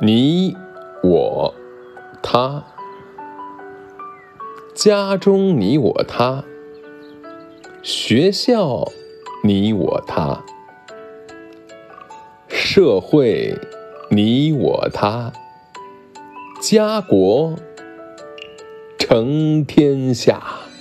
你我他家中你我他学校你我他社会你我他家国成天下。